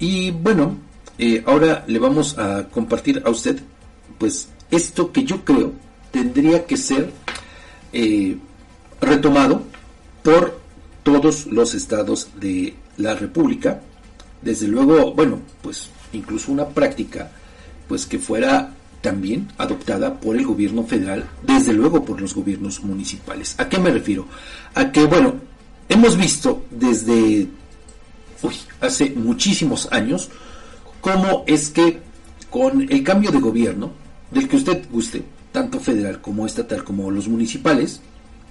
Y bueno, eh, ahora le vamos a compartir a usted, pues, esto que yo creo tendría que ser eh, retomado por todos los estados de la República. Desde luego, bueno, pues incluso una práctica, pues que fuera también adoptada por el gobierno federal, desde luego por los gobiernos municipales. ¿A qué me refiero? A que, bueno, hemos visto desde hace muchísimos años cómo es que con el cambio de gobierno, del que usted guste, tanto federal como estatal como los municipales,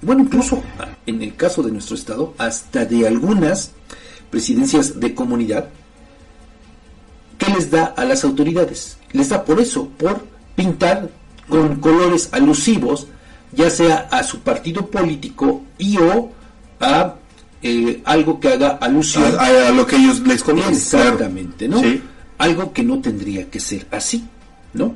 bueno, incluso en el caso de nuestro estado, hasta de algunas presidencias de comunidad, ¿qué les da a las autoridades? Les da por eso, por pintar con colores alusivos, ya sea a su partido político y o a eh, algo que haga alusión a, lo que ellos les conviene. Exactamente, ¿no? Algo que no tendría que ser así, ¿no?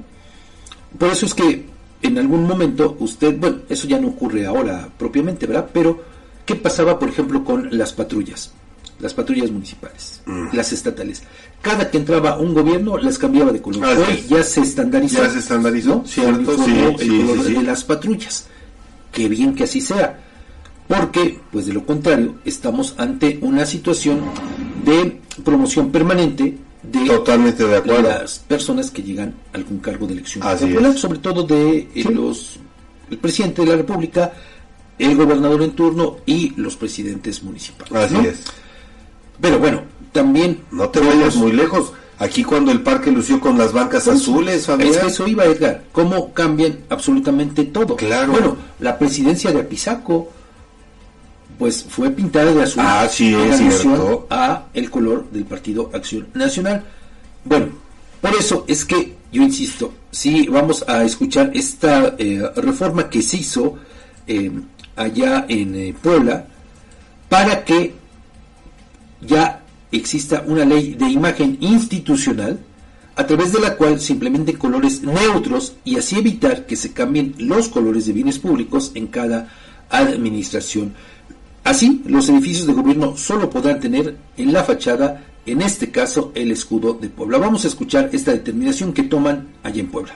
Por eso es que en algún momento usted, bueno, eso ya no ocurre ahora propiamente, ¿verdad? Pero, ¿qué pasaba, por ejemplo, con las patrullas? Las patrullas municipales, mm. las estatales. Cada que entraba un gobierno las cambiaba de color. Hoy ya se estandarizó. Ya se estandarizó, ¿cierto? Sí, el color de las patrullas. Qué bien que así sea. Porque, pues de lo contrario, estamos ante una situación de promoción permanente de, Totalmente de acuerdo. las personas que llegan a algún cargo de elección popular, sobre todo de eh, los el presidente de la República, el gobernador en turno y los presidentes municipales. Así es. Pero bueno, también no te vayas muy lejos. Aquí cuando el parque lució con las bancas pues, azules, Es que eso iba, Edgar. ¿Cómo cambian absolutamente todo? Claro. Bueno, la presidencia de Apizaco pues fue pintada de azul ah, sí, en alusión a el color del Partido Acción Nacional. Bueno, por eso es que yo insisto, si vamos a escuchar esta eh, reforma que se hizo eh, allá en eh, Puebla para que ya exista una ley de imagen institucional a través de la cual se implementen colores neutros y así evitar que se cambien los colores de bienes públicos en cada administración Así, los edificios de gobierno solo podrán tener en la fachada, en este caso, el escudo de Puebla. Vamos a escuchar esta determinación que toman allí en Puebla.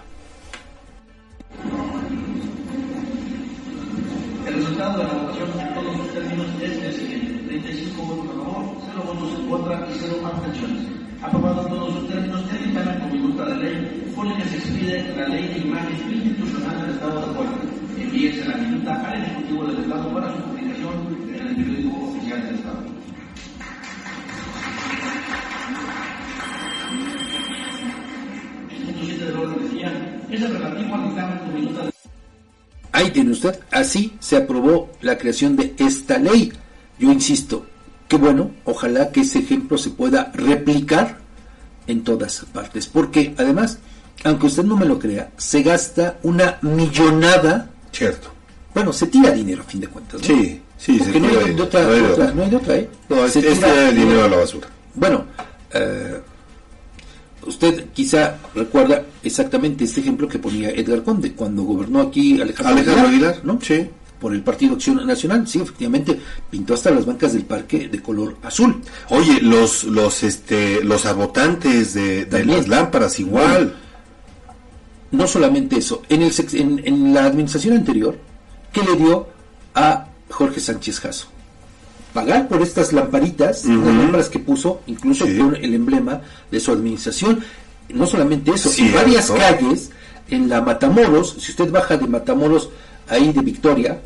El resultado de la votación en todos sus términos es el siguiente: 35 votos a favor, 0 votos en contra y 0 abstenciones. Aprobado todos sus términos, el dictamen con minuta de ley por el que se expide la ley de imagen institucional del Estado de Puebla. Envíese la minuta al Ejecutivo del Estado para su publicación Ahí tiene usted, así se aprobó la creación de esta ley. Yo insisto, que bueno, ojalá que ese ejemplo se pueda replicar en todas partes, porque además, aunque usted no me lo crea, se gasta una millonada. Cierto. Bueno, se tira dinero a fin de cuentas. ¿no? Sí. Sí, Porque no hay, de otra, no, hay otra, no hay de otra, ¿eh? No, este, es dinero a la basura. Bueno, eh, usted quizá recuerda exactamente este ejemplo que ponía Edgar Conde cuando gobernó aquí Alejandro, Alejandro Aguilar, ¿no? Sí. Por el Partido Acción Nacional, sí, efectivamente, pintó hasta las bancas del parque de color azul. Oye, los los este los abotantes de, de las lámparas igual. No solamente eso, en, el, en, en la administración anterior, ¿qué le dio a Jorge Sánchez Jasso. Pagar por estas lamparitas, las lámparas que puso, incluso con el emblema de su administración. No solamente eso, en varias calles, en la Matamoros, si usted baja de Matamoros ahí de Victoria,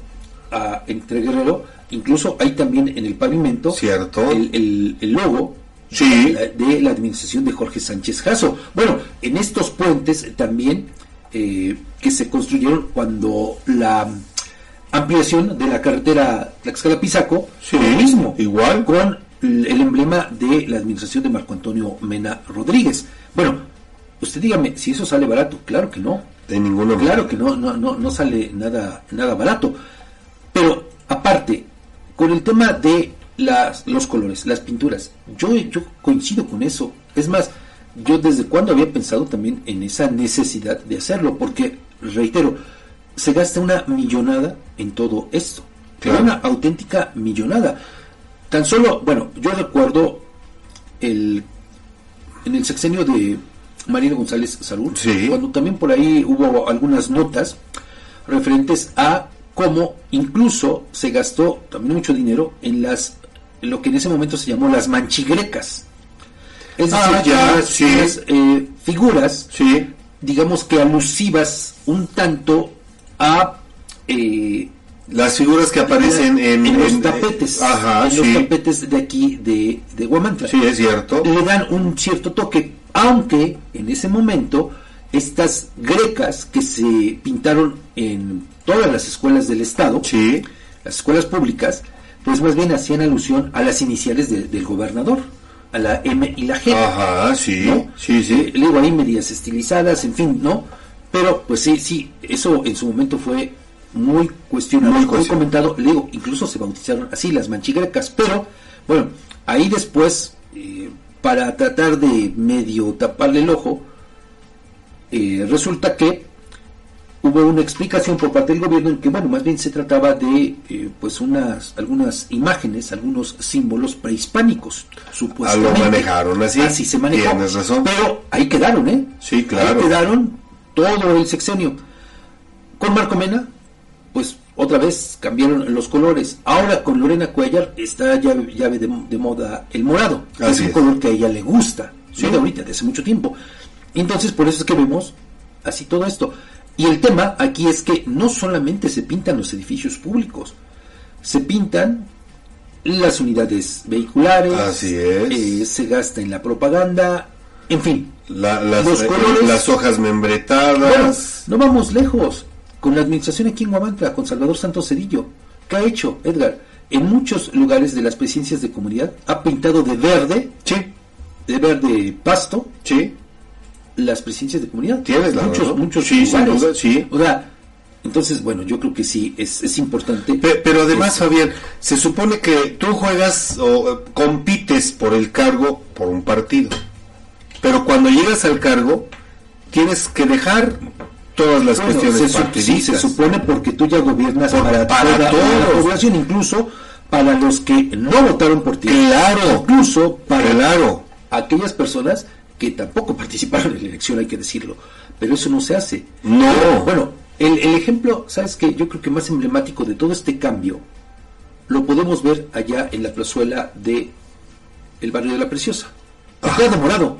a, entre Guerrero, incluso hay también en el pavimento Cierto. El, el, logo de, la, administración de Jorge Sánchez Jasso. Bueno, en estos puentes también eh, que se construyeron cuando la ampliación de la carretera Tlaxcala-Pizaco, sí, mismo, igual con el emblema de la administración de Marco Antonio Mena Rodríguez. Bueno, usted dígame, si eso sale barato, claro que no. De ninguno. Claro que no, no, no, no sale nada, nada barato. Pero aparte, con el tema de las, los colores, las pinturas, yo, yo coincido con eso. Es más, yo desde cuando había pensado también en esa necesidad de hacerlo, porque, reitero, se gasta una millonada en todo esto. Una auténtica millonada. Tan solo, bueno, yo recuerdo el en el sexenio de Marino González Salud, Sí. cuando también por ahí hubo algunas notas referentes a cómo incluso se gastó también mucho dinero en las lo que en ese momento se llamó las manchigrecas. Es Ah, decir, ya, unas- sí. unas, eh, figuras Sí. digamos que alusivas un tanto a eh, Las figuras que aparecen en, en los en- tapetes, Ajá, en los tapetes de aquí de, de. Sí, es cierto. Le dan un cierto toque, aunque en ese momento estas grecas que se pintaron en todas las escuelas del estado, Sí. las escuelas públicas, pues más bien hacían alusión a las iniciales de- del gobernador, a la M y la G. Ajá, sí. ¿no? Sí, sí. Eh, le digo ahí medias estilizadas, en fin, ¿no? Pero pues sí, sí, eso en su momento fue muy cuestionado, Muy muy, comentado. Le digo, incluso se bautizaron así las manchigrecas, pero bueno, ahí después, eh, para tratar de medio taparle el ojo, eh, resulta que hubo una explicación por parte del gobierno en que, bueno, más bien se trataba de, eh, pues, unas, algunas imágenes, algunos símbolos prehispánicos, supuestamente. lo manejaron así. Así se manejó. Tienes razón. Pero ahí quedaron, ¿eh? Sí, claro. Ahí quedaron todo el sexenio. Con Marco Mena, pues otra vez cambiaron los colores. Ahora con Lorena Cuellar está ya, ya de, de moda el morado. Así es un es. color que a ella le gusta. Sí. Sí, de ahorita, de hace mucho tiempo. Entonces, por eso es que vemos así todo esto. Y el tema aquí es que no solamente se pintan los edificios públicos, se pintan las unidades vehiculares, Así es. eh, se gasta en la propaganda, en fin. La- las, Los eh, colores- las hojas Bueno, membretadas. no vamos lejos. Con la administración aquí en Huamantla, con Salvador Santos Cedillo, ¿qué ha hecho, Edgar? En muchos lugares de las presidencias de comunidad ha pintado de verde, Sí, de verde pasto, sí. Las presidencias de comunidad. Tienes la muchos, muchos Sí, sin lugares. duda, sí. O sea, entonces, bueno, yo creo que sí, es, es importante. Pe- Pero además, Es- Fabián, se supone que tú juegas o compites por el cargo por un partido. Pero cuando llegas al cargo, tienes que dejar todas las Bueno, cuestiones se, sí, se supone porque tú ya gobiernas Por- para, para toda todos. la población, incluso para los que no votaron por ti. Claro. Incluso para Claro. aquellas personas que tampoco participaron en la elección, hay que decirlo. Pero eso no se hace. No. Pero, bueno, el, el ejemplo, ¿sabes qué? Yo creo que más emblemático de todo este cambio lo podemos ver allá en la plazuela de el barrio de la Preciosa. Está de morado,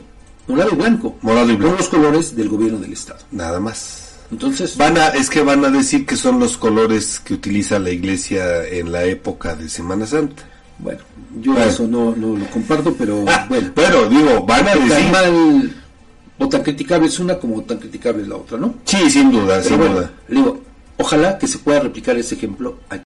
morado y blanco. Morado y blanco. Con los colores del gobierno del Estado. Nada más. Entonces, Van a, es que van a decir que son los colores que utiliza la iglesia en la época de Semana Santa. Bueno, yo Bueno. eso no, no lo comparto, pero Ah, bueno. pero digo, van a decir. mal o tan criticable es una como tan criticable es la otra, ¿no? Sí, sin duda, Pero sin bueno, duda. digo, ojalá que se pueda replicar ese ejemplo aquí